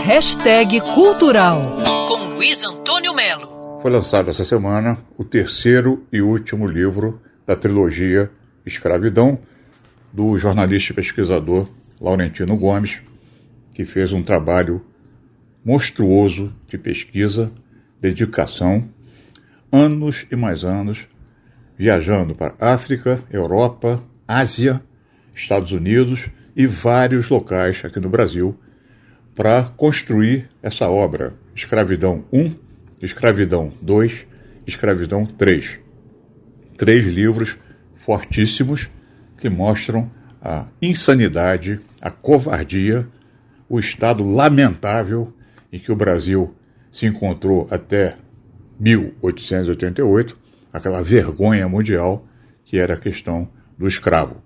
Hashtag Cultural com Luiz Antônio Melo. Foi lançado essa semana o terceiro e último livro da trilogia Escravidão, do jornalista e pesquisador Laurentino Gomes, que fez um trabalho monstruoso de pesquisa, dedicação, anos e mais anos, viajando para África, Europa, Ásia, Estados Unidos e vários locais aqui no Brasil para construir essa obra, Escravidão 1, Escravidão 2, Escravidão 3. Três livros fortíssimos que mostram a insanidade, a covardia, o estado lamentável em que o Brasil se encontrou até 1888, aquela vergonha mundial que era a questão do escravo.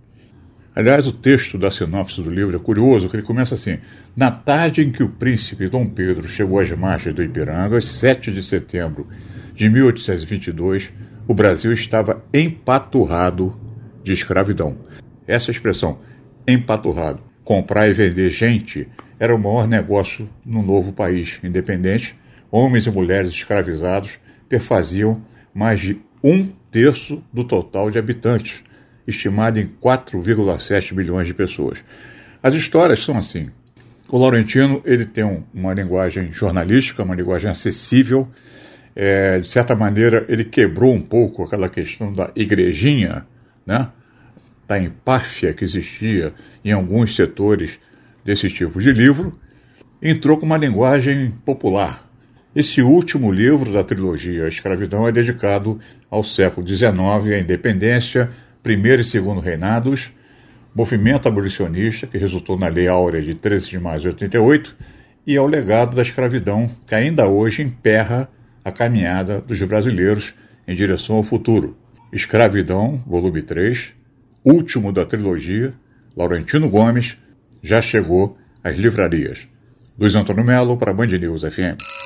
Aliás, o texto da sinopse do livro é curioso, que ele começa assim: Na tarde em que o príncipe Dom Pedro chegou às margens do Ipiranga, 7 de setembro de 1822, o Brasil estava empaturrado de escravidão. Essa expressão, empaturrado, comprar e vender gente, era o maior negócio no novo país independente. Homens e mulheres escravizados perfaziam mais de um terço do total de habitantes estimado em 4,7 milhões de pessoas. As histórias são assim. O Laurentino ele tem um, uma linguagem jornalística, uma linguagem acessível. É, de certa maneira, ele quebrou um pouco aquela questão da igrejinha, né? da empáfia que existia em alguns setores desse tipo de livro, entrou com uma linguagem popular. Esse último livro da trilogia A Escravidão é dedicado ao século XIX, à independência, primeiro e segundo reinados, movimento abolicionista, que resultou na Lei Áurea de 13 de maio de 88, e ao legado da escravidão, que ainda hoje emperra a caminhada dos brasileiros em direção ao futuro. Escravidão, volume 3, último da trilogia, Laurentino Gomes, já chegou às livrarias. Luiz Antônio Melo para Band News FM.